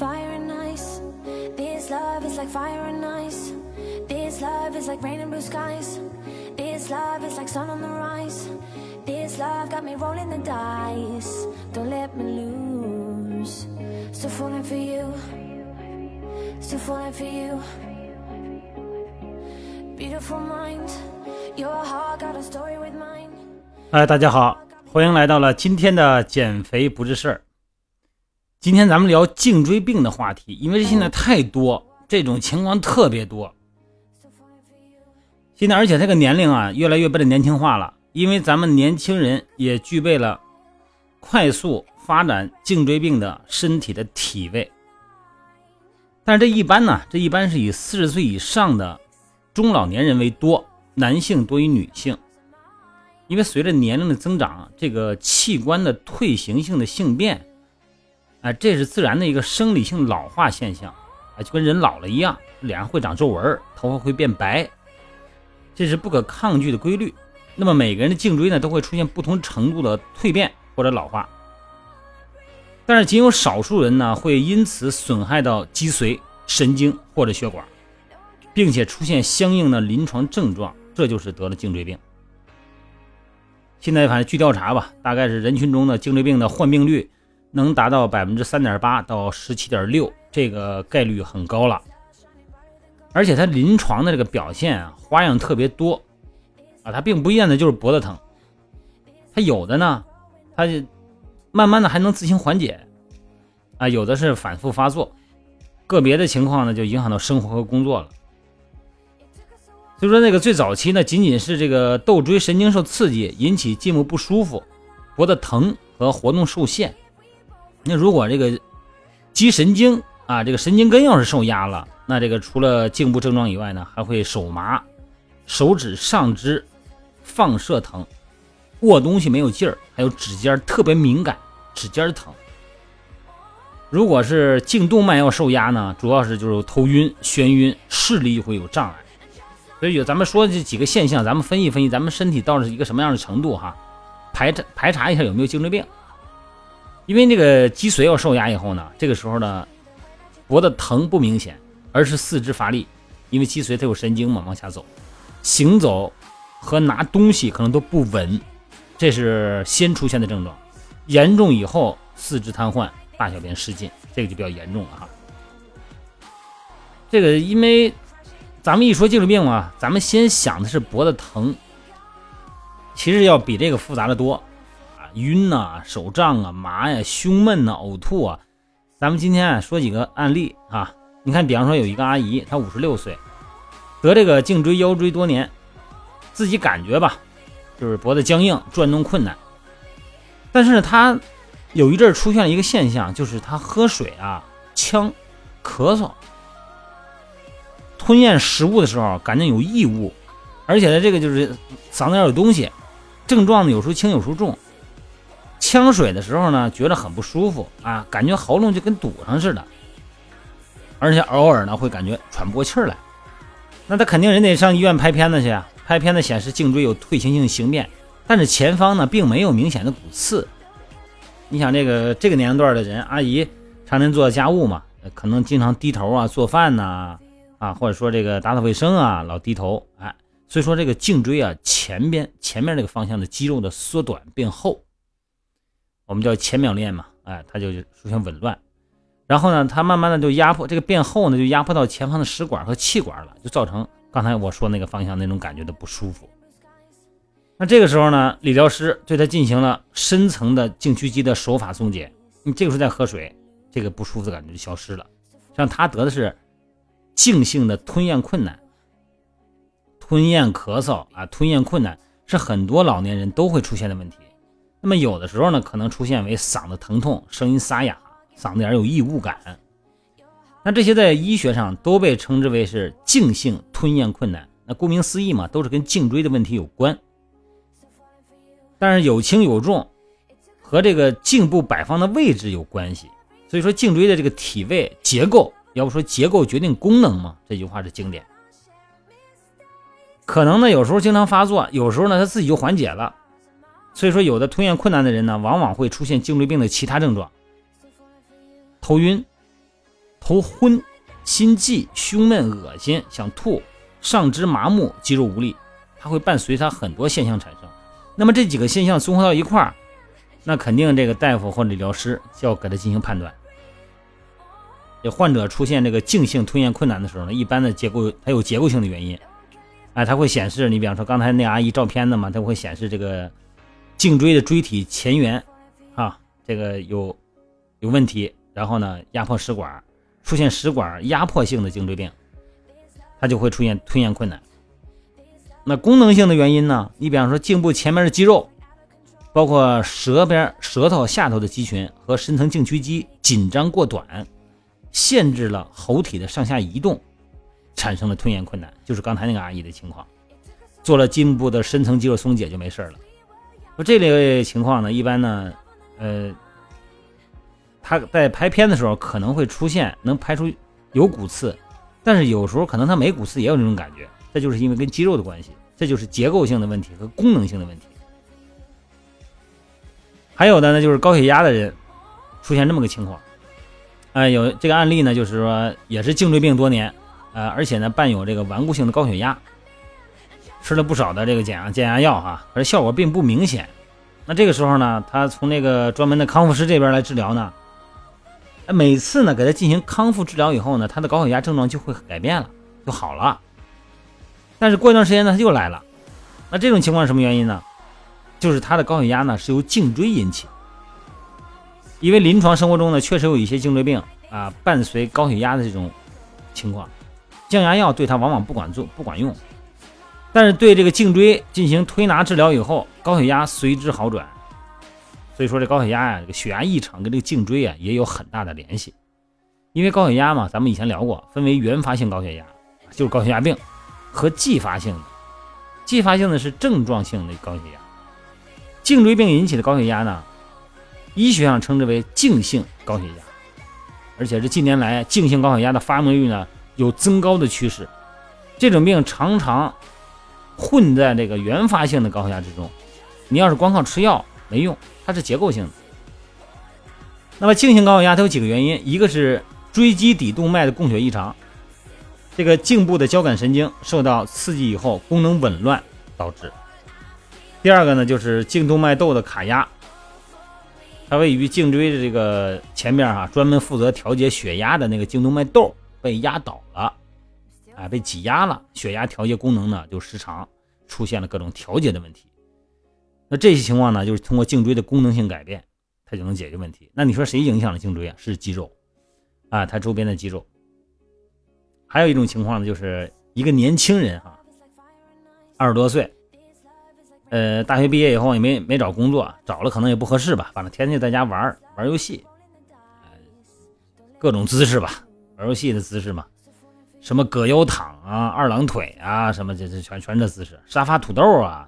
fire and ice. This love is like fire and ice. This love is like rain and blue skies. This love is like sun on the rise. This love got me rolling the dice. Don't let me lose. Still falling for you. Still falling for you. Beautiful mind. Your heart got a story with mine. 哎，大家好，欢迎来到了今天的减肥不是事儿。 今天咱们聊颈椎病的话题，因为现在太多这种情况特别多。现在而且这个年龄啊，越来越变得年轻化了，因为咱们年轻人也具备了快速发展颈椎病的身体的体位。但是这一般呢，这一般是以四十岁以上的中老年人为多，男性多于女性。因为随着年龄的增长，这个器官的退行性的性变，哎，这是自然的一个生理性老化现象，哎，就跟人老了一样，脸上会长皱纹，头发会变白，这是不可抗拒的规律。那么每个人的颈椎呢，都会出现不同程度的蜕变或者老化，但是仅有少数人呢，会因此损害到脊髓、神经或者血管，并且出现相应的临床症状，这就是得了颈椎病。现在反正据调查吧，大概是人群中的颈椎病的患病率能达到百分之三点八到十七点六，这个概率很高了。而且它临床的这个表现啊，花样特别多啊，它并不一定的就是脖子疼，它有的呢，它就慢慢的还能自行缓解啊，有的是反复发作，个别的情况呢就影响到生活和工作了。所以说，那个最早期呢，仅仅是这个窦椎神经受刺激引起颈部不舒服、脖子疼和活动受限。那如果这个肌神经啊，这个神经根要是受压了，那这个除了颈部症状以外呢，还会手麻、手指上肢放射疼、握东西没有劲儿，还有指尖特别敏感，指尖疼。如果是颈动脉要受压呢，主要是就是头晕、眩晕，视力会有障碍。所以有咱们说这几个现象，咱们分析分析，咱们身体到了一个什么样的程度哈？排查排查一下有没有颈椎病。因为这个脊髓要受压以后呢，这个时候呢，脖子疼不明显，而是四肢乏力，因为脊髓它有神经嘛，往下走，行走和拿东西可能都不稳，这是先出现的症状。严重以后四肢瘫痪，大小便失禁，这个就比较严重了哈。这个因为。咱们一说颈椎病嘛，咱们先想的是脖子疼，其实要比这个复杂的多，晕呐、手胀啊、麻呀、胸闷呐、呕吐啊。咱们今天说几个案例啊，你看，比方说有一个阿姨，她五十六岁，得这个颈椎腰椎多年，自己感觉吧，就是脖子僵硬、转动困难，但是，她有一阵出现了一个现象，就是她喝水啊呛、咳嗽。吞咽食物的时候，感觉有异物，而且呢，这个就是嗓子眼有东西，症状呢有时候轻有时候重。呛水的时候呢，觉得很不舒服啊，感觉喉咙就跟堵上似的，而且偶尔呢会感觉喘不过气来。那他肯定人得上医院拍片子去啊，拍片子显示颈椎有退行性形变，但是前方呢并没有明显的骨刺。你想这个这个年龄段的人，阿姨常年做家务嘛，可能经常低头啊做饭呐。啊，或者说这个打扫卫生啊，老低头，哎，所以说这个颈椎啊前边前面这个方向的肌肉的缩短变厚，我们叫前秒链嘛，哎，它就出现紊乱，然后呢，它慢慢的就压迫这个变厚呢，就压迫到前方的食管和气管了，就造成刚才我说那个方向那种感觉的不舒服。那这个时候呢，理疗师对他进行了深层的颈屈肌的手法松解，你这个时候再喝水，这个不舒服的感觉就消失了。像他得的是。静性的吞咽困难、吞咽咳嗽啊，吞咽困难是很多老年人都会出现的问题。那么有的时候呢，可能出现为嗓子疼痛、声音沙哑、嗓子眼有异物感。那这些在医学上都被称之为是静性吞咽困难。那顾名思义嘛，都是跟颈椎的问题有关。但是有轻有重，和这个颈部摆放的位置有关系。所以说，颈椎的这个体位结构。要不说结构决定功能嘛，这句话是经典。可能呢，有时候经常发作，有时候呢，他自己就缓解了。所以说，有的吞咽困难的人呢，往往会出现颈椎病的其他症状：头晕、头昏、心悸、胸闷、恶心、想吐、上肢麻木、肌肉无力，它会伴随它很多现象产生。那么这几个现象综合到一块儿，那肯定这个大夫或者理疗师就要给他进行判断。这患者出现这个静性吞咽困难的时候呢，一般的结构它有结构性的原因，哎，它会显示你比方说刚才那阿姨照片的嘛，它会显示这个颈椎的椎体前缘啊，这个有有问题，然后呢压迫食管，出现食管压迫性的颈椎病，它就会出现吞咽困难。那功能性的原因呢，你比方说颈部前面的肌肉，包括舌边舌头下头的肌群和深层颈屈肌紧张过短。限制了喉体的上下移动，产生了吞咽困难，就是刚才那个阿姨的情况。做了颈部的深层肌肉松解就没事了。说这类情况呢，一般呢，呃，他在拍片的时候可能会出现能拍出有骨刺，但是有时候可能他没骨刺也有这种感觉，这就是因为跟肌肉的关系，这就是结构性的问题和功能性的问题。还有的呢，就是高血压的人出现这么个情况。哎，有这个案例呢，就是说也是颈椎病多年，呃，而且呢伴有这个顽固性的高血压，吃了不少的这个减压减压药哈，而效果并不明显。那这个时候呢，他从那个专门的康复师这边来治疗呢，每次呢给他进行康复治疗以后呢，他的高血压症状就会改变了，就好了。但是过一段时间呢，他又来了。那这种情况什么原因呢？就是他的高血压呢是由颈椎引起。因为临床生活中呢，确实有一些颈椎病啊，伴随高血压的这种情况，降压药对他往往不管做不管用，但是对这个颈椎进行推拿治疗以后，高血压随之好转。所以说这高血压呀，这个血压异常跟这个颈椎啊也有很大的联系。因为高血压嘛，咱们以前聊过，分为原发性高血压，就是高血压病，和继发性的。继发性的是症状性的高血压，颈椎病引起的高血压呢？医学上称之为静性高血压，而且是近年来静性高血压的发病率呢有增高的趋势。这种病常常混在这个原发性的高血压之中。你要是光靠吃药没用，它是结构性的。那么静性高血压它有几个原因，一个是椎基底动脉的供血异常，这个颈部的交感神经受到刺激以后功能紊乱导致。第二个呢就是颈动脉窦的卡压。它位于颈椎的这个前面哈，专门负责调节血压的那个颈动脉窦被压倒了，啊，被挤压了，血压调节功能呢就失常，出现了各种调节的问题。那这些情况呢，就是通过颈椎的功能性改变，它就能解决问题。那你说谁影响了颈椎啊？是肌肉，啊，它周边的肌肉。还有一种情况呢，就是一个年轻人哈，二十多岁。呃，大学毕业以后也没没找工作，找了可能也不合适吧。反正天天在家玩玩游戏，各种姿势吧，玩游戏的姿势嘛，什么葛优躺啊、二郎腿啊，什么这这全全这姿势，沙发土豆啊，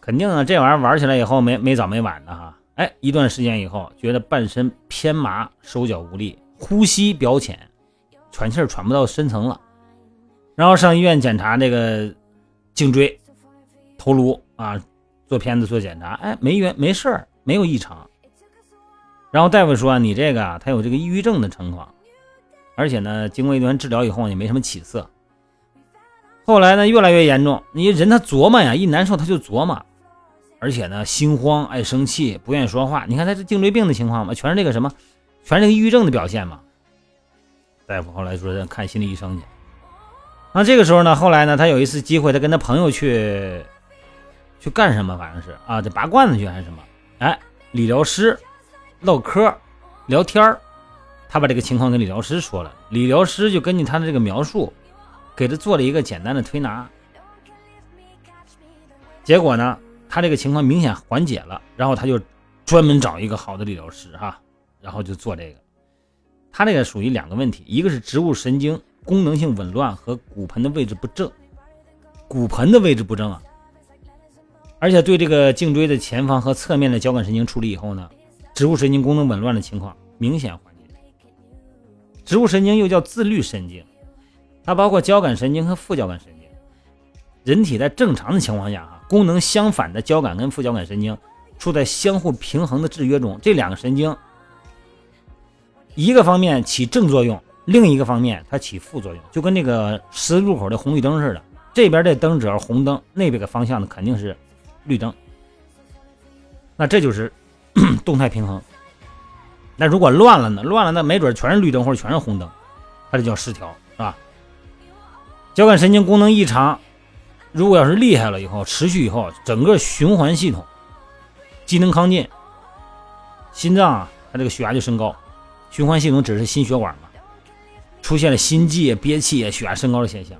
肯定啊，这玩意儿玩起来以后没没早没晚的哈。哎，一段时间以后，觉得半身偏麻，手脚无力，呼吸表浅，喘气喘不到深层了，然后上医院检查这个颈椎。头颅啊，做片子做检查，哎，没原没事儿，没有异常。然后大夫说你这个啊，他有这个抑郁症的情况，而且呢，经过一段治疗以后也没什么起色。后来呢，越来越严重，你人他琢磨呀，一难受他就琢磨，而且呢，心慌、爱生气、不愿意说话。你看他这颈椎病的情况嘛，全是这个什么，全是这个抑郁症的表现嘛。大夫后来说看心理医生去。那这个时候呢，后来呢，他有一次机会，他跟他朋友去。去干什么？反正是啊，得拔罐子去还是什么？哎，理疗师唠嗑聊天儿，他把这个情况跟理疗师说了，理疗师就根据他的这个描述，给他做了一个简单的推拿。结果呢，他这个情况明显缓解了，然后他就专门找一个好的理疗师哈，然后就做这个。他这个属于两个问题，一个是植物神经功能性紊乱和骨盆的位置不正，骨盆的位置不正啊。而且对这个颈椎的前方和侧面的交感神经处理以后呢，植物神经功能紊乱的情况明显缓。植物神经又叫自律神经，它包括交感神经和副交感神经。人体在正常的情况下，哈，功能相反的交感跟副交感神经处在相互平衡的制约中，这两个神经一个方面起正作用，另一个方面它起副作用，就跟那个十字路口的红绿灯似的。这边的灯只要红灯，那边的方向呢肯定是绿灯。那这就是 动态平衡。那如果乱了呢？乱了，那没准全是绿灯或者全是红灯，它就叫失调，是吧？交感神经功能异常，如果要是厉害了以后，持续以后，整个循环系统机能亢进，心脏啊，它这个血压就升高，循环系统只是心血管嘛，出现了心悸、憋气、血压升高的现象。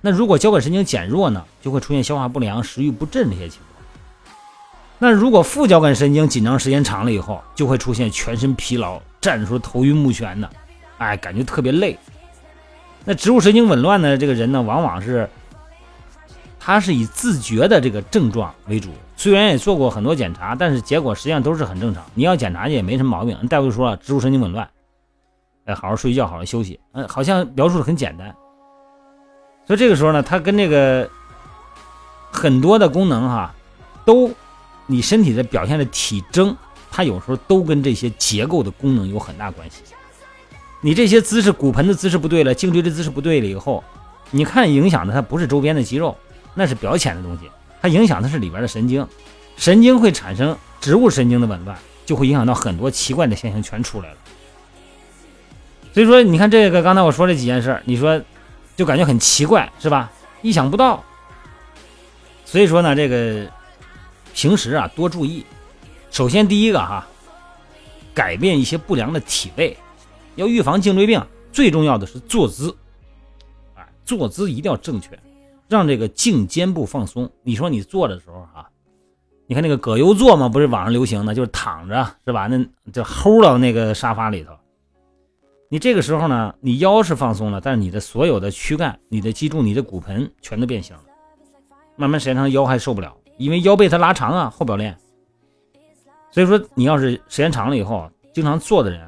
那如果交感神经减弱呢，就会出现消化不良、食欲不振这些情况。那如果副交感神经紧张时间长了以后，就会出现全身疲劳、站着时候头晕目眩的，哎，感觉特别累。那植物神经紊乱的这个人呢，往往是他是以自觉的这个症状为主，虽然也做过很多检查，但是结果实际上都是很正常。你要检查去也没什么毛病，大夫说了植物神经紊乱，哎，好好睡觉，好好休息。嗯，好像描述的很简单。所以这个时候呢，他跟这个很多的功能哈都。你身体的表现的体征，它有时候都跟这些结构的功能有很大关系。你这些姿势，骨盆的姿势不对了，颈椎的姿势不对了以后，你看影响的它不是周边的肌肉，那是表浅的东西，它影响的是里边的神经，神经会产生植物神经的紊乱，就会影响到很多奇怪的现象全出来了。所以说，你看这个刚才我说这几件事，你说就感觉很奇怪，是吧？意想不到。所以说呢，这个。平时啊，多注意。首先，第一个哈，改变一些不良的体位，要预防颈椎病。最重要的是坐姿，啊，坐姿一定要正确，让这个颈肩部放松。你说你坐的时候哈，你看那个葛优坐嘛，不是网上流行的，就是躺着是吧？那就齁到那个沙发里头。你这个时候呢，你腰是放松了，但是你的所有的躯干、你的脊柱、你的骨盆全都变形了，慢慢时间长腰还受不了。因为腰背它拉长啊，后表链，所以说你要是时间长了以后，经常坐的人，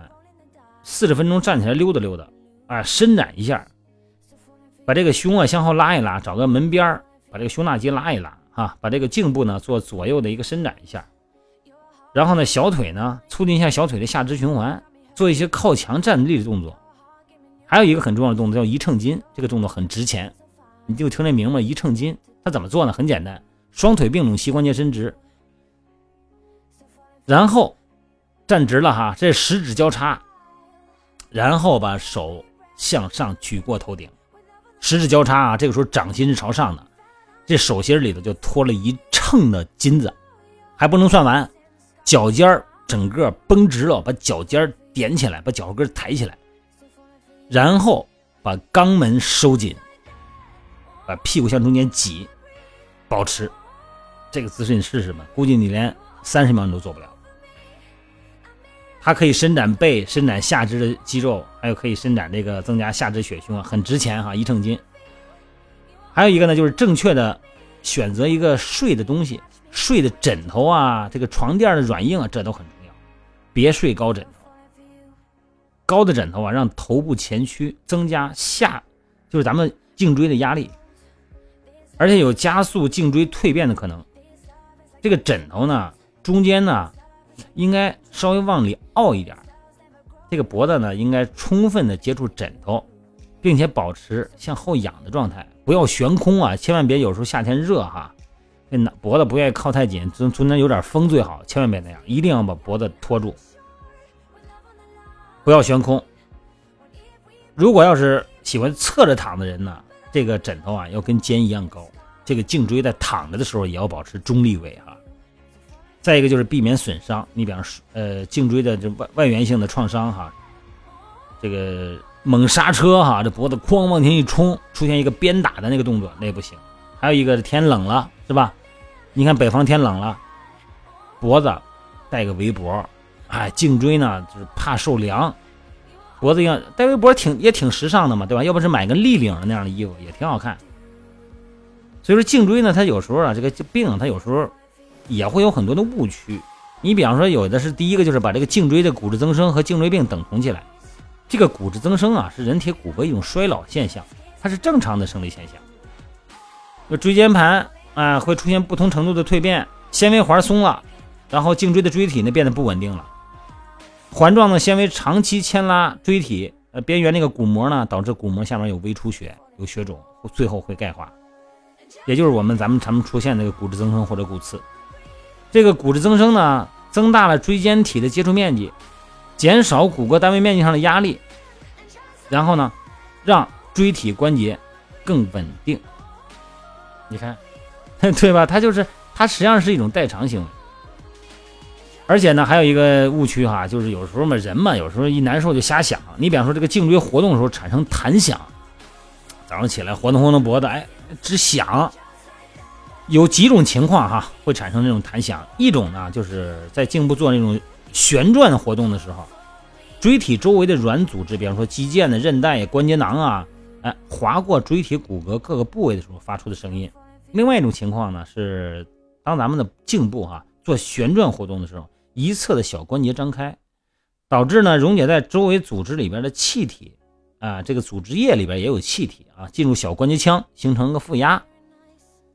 四十分钟站起来溜达溜达，啊，伸展一下，把这个胸啊向后拉一拉，找个门边儿，把这个胸大肌拉一拉，啊，把这个颈部呢做左右的一个伸展一下，然后呢小腿呢促进一下小腿的下肢循环，做一些靠墙站立的动作，还有一个很重要的动作叫一秤筋，这个动作很值钱，你就听这名字一秤筋，它怎么做呢？很简单。双腿并拢，膝关节伸直，然后站直了哈，这十指交叉，然后把手向上举过头顶，十指交叉啊，这个时候掌心是朝上的，这手心里头就托了一秤的金子，还不能算完，脚尖整个绷直了，把脚尖点起来，把脚后跟抬起来，然后把肛门收紧，把屁股向中间挤，保持。这个姿势你试试吧，估计你连三十秒你都做不了。它可以伸展背、伸展下肢的肌肉，还有可以伸展这个增加下肢血胸啊，很值钱哈，一秤斤。还有一个呢，就是正确的选择一个睡的东西，睡的枕头啊，这个床垫的软硬啊，这都很重要。别睡高枕头，高的枕头啊，让头部前屈，增加下就是咱们颈椎的压力，而且有加速颈椎蜕变的可能。这个枕头呢，中间呢，应该稍微往里凹一点这个脖子呢，应该充分的接触枕头，并且保持向后仰的状态，不要悬空啊！千万别有时候夏天热哈，那脖子不愿意靠太紧，中中间有点风最好，千万别那样，一定要把脖子托住，不要悬空。如果要是喜欢侧着躺的人呢，这个枕头啊要跟肩一样高，这个颈椎在躺着的时候也要保持中立位哈。再一个就是避免损伤，你比方说，呃，颈椎的这外外源性的创伤哈，这个猛刹车哈，这脖子哐往前一冲，出现一个鞭打的那个动作，那也不行。还有一个天冷了是吧？你看北方天冷了，脖子戴个围脖，哎，颈椎呢就是怕受凉，脖子要戴围脖挺也挺时尚的嘛，对吧？要不是买个立领的那样的衣服也挺好看。所以说颈椎呢，它有时候啊，这个病它有时候。也会有很多的误区，你比方说有的是第一个就是把这个颈椎的骨质增生和颈椎病等同起来。这个骨质增生啊是人体骨骼一种衰老现象，它是正常的生理现象。那椎间盘啊会出现不同程度的蜕变，纤维环松了，然后颈椎的椎体呢变得不稳定了。环状的纤维长期牵拉椎体呃边缘那个骨膜呢，导致骨膜下面有微出血、有血肿，最后会钙化，也就是我们咱们常出现那个骨质增生或者骨刺。这个骨质增生呢，增大了椎间体的接触面积，减少骨骼单位面积上的压力，然后呢，让椎体关节更稳定。你看，对吧？它就是它实际上是一种代偿行为。而且呢，还有一个误区哈，就是有时候嘛，人嘛，有时候一难受就瞎想。你比方说这个颈椎活动的时候产生弹响，早上起来活动活动脖子，哎，直响。有几种情况哈会产生这种弹响，一种呢就是在颈部做那种旋转活动的时候，椎体周围的软组织，比方说肌腱的韧带、关节囊啊，哎，划过椎体骨骼各个部位的时候发出的声音。另外一种情况呢是，当咱们的颈部哈做旋转活动的时候。一侧的小关节张开，导致呢溶解在周围组织里边的气体啊，这个组织液里边也有气体啊，进入小关节腔形成个负压。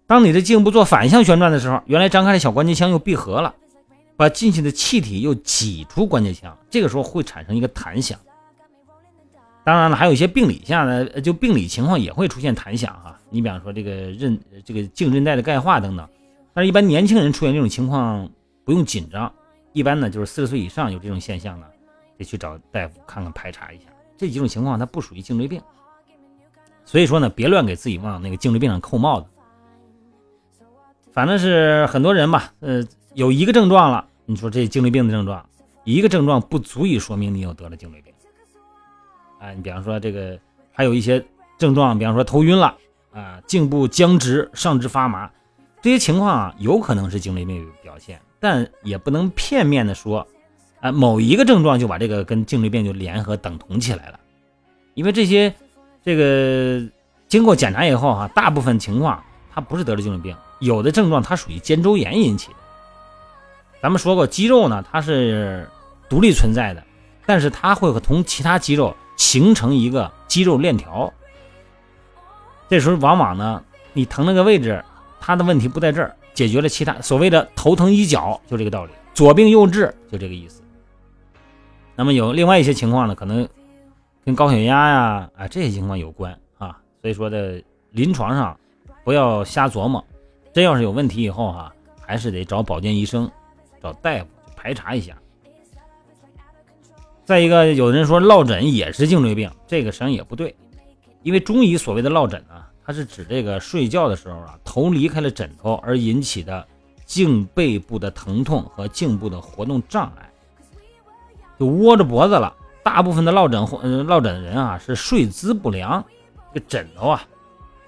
当你的颈部做反向旋转的时候，原来张开的小关节腔又闭合了，把进去的气体又挤出关节腔，这个时候会产生一个弹响。当然了，还有一些病理下呢，就病理情况也会出现弹响哈。你比方说这个韧这个颈韧带的钙化等等，但是一般年轻人出现这种情况不用紧张。一般呢，就是四十岁以上有这种现象呢，得去找大夫看看排查一下。这几种情况它不属于颈椎病，所以说呢，别乱给自己往那个颈椎病上扣帽子。反正是很多人吧，呃，有一个症状了，你说这颈椎病的症状，一个症状不足以说明你有得了颈椎病。啊，你比方说这个还有一些症状，比方说头晕了啊，颈部僵直、上肢发麻，这些情况啊，有可能是颈椎病表现。但也不能片面的说，啊，某一个症状就把这个跟颈椎病就联合等同起来了，因为这些，这个经过检查以后哈，大部分情况他不是得了颈椎病，有的症状它属于肩周炎引起的。咱们说过，肌肉呢它是独立存在的，但是它会和同其他肌肉形成一个肌肉链条，这时候往往呢，你疼那个位置，它的问题不在这儿。解决了其他所谓的头疼医脚，就这个道理，左病右治，就这个意思。那么有另外一些情况呢，可能跟高血压呀啊这些情况有关啊，所以说在临床上不要瞎琢磨，真要是有问题以后哈，还是得找保健医生，找大夫排查一下。再一个，有人说落枕也是颈椎病，这个实际上也不对，因为中医所谓的落枕啊。它是指这个睡觉的时候啊，头离开了枕头而引起的颈背部的疼痛和颈部的活动障碍，就窝着脖子了。大部分的落枕或落枕的人啊，是睡姿不良，这个枕头啊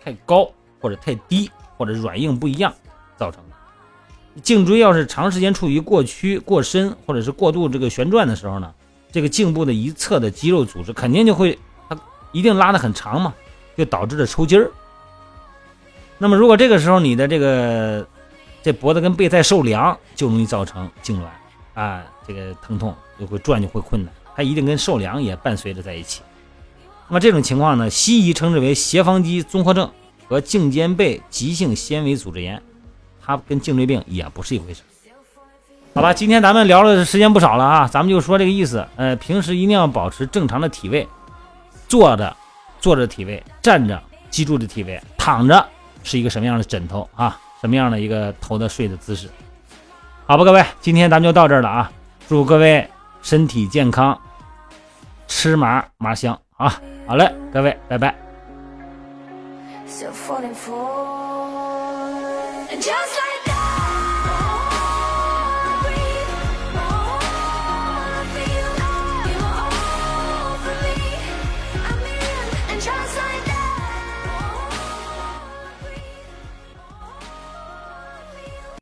太高或者太低或者软硬不一样造成的。颈椎要是长时间处于过屈、过深或者是过度这个旋转的时候呢，这个颈部的一侧的肌肉组织肯定就会它一定拉得很长嘛，就导致了抽筋儿。那么，如果这个时候你的这个这脖子跟背再受凉，就容易造成痉挛啊，这个疼痛就会转就会困难，它一定跟受凉也伴随着在一起。那么这种情况呢，西医称之为斜方肌综合症和颈肩背急性纤维组织炎，它跟颈椎病也不是一回事。好吧，今天咱们聊的时间不少了啊，咱们就说这个意思。呃，平时一定要保持正常的体位，坐着坐着体位，站着记住的体位，躺着。是一个什么样的枕头啊？什么样的一个头的睡的姿势？好吧，各位，今天咱们就到这儿了啊！祝各位身体健康，吃麻麻香啊！好嘞，各位，拜拜。still falling for. Just like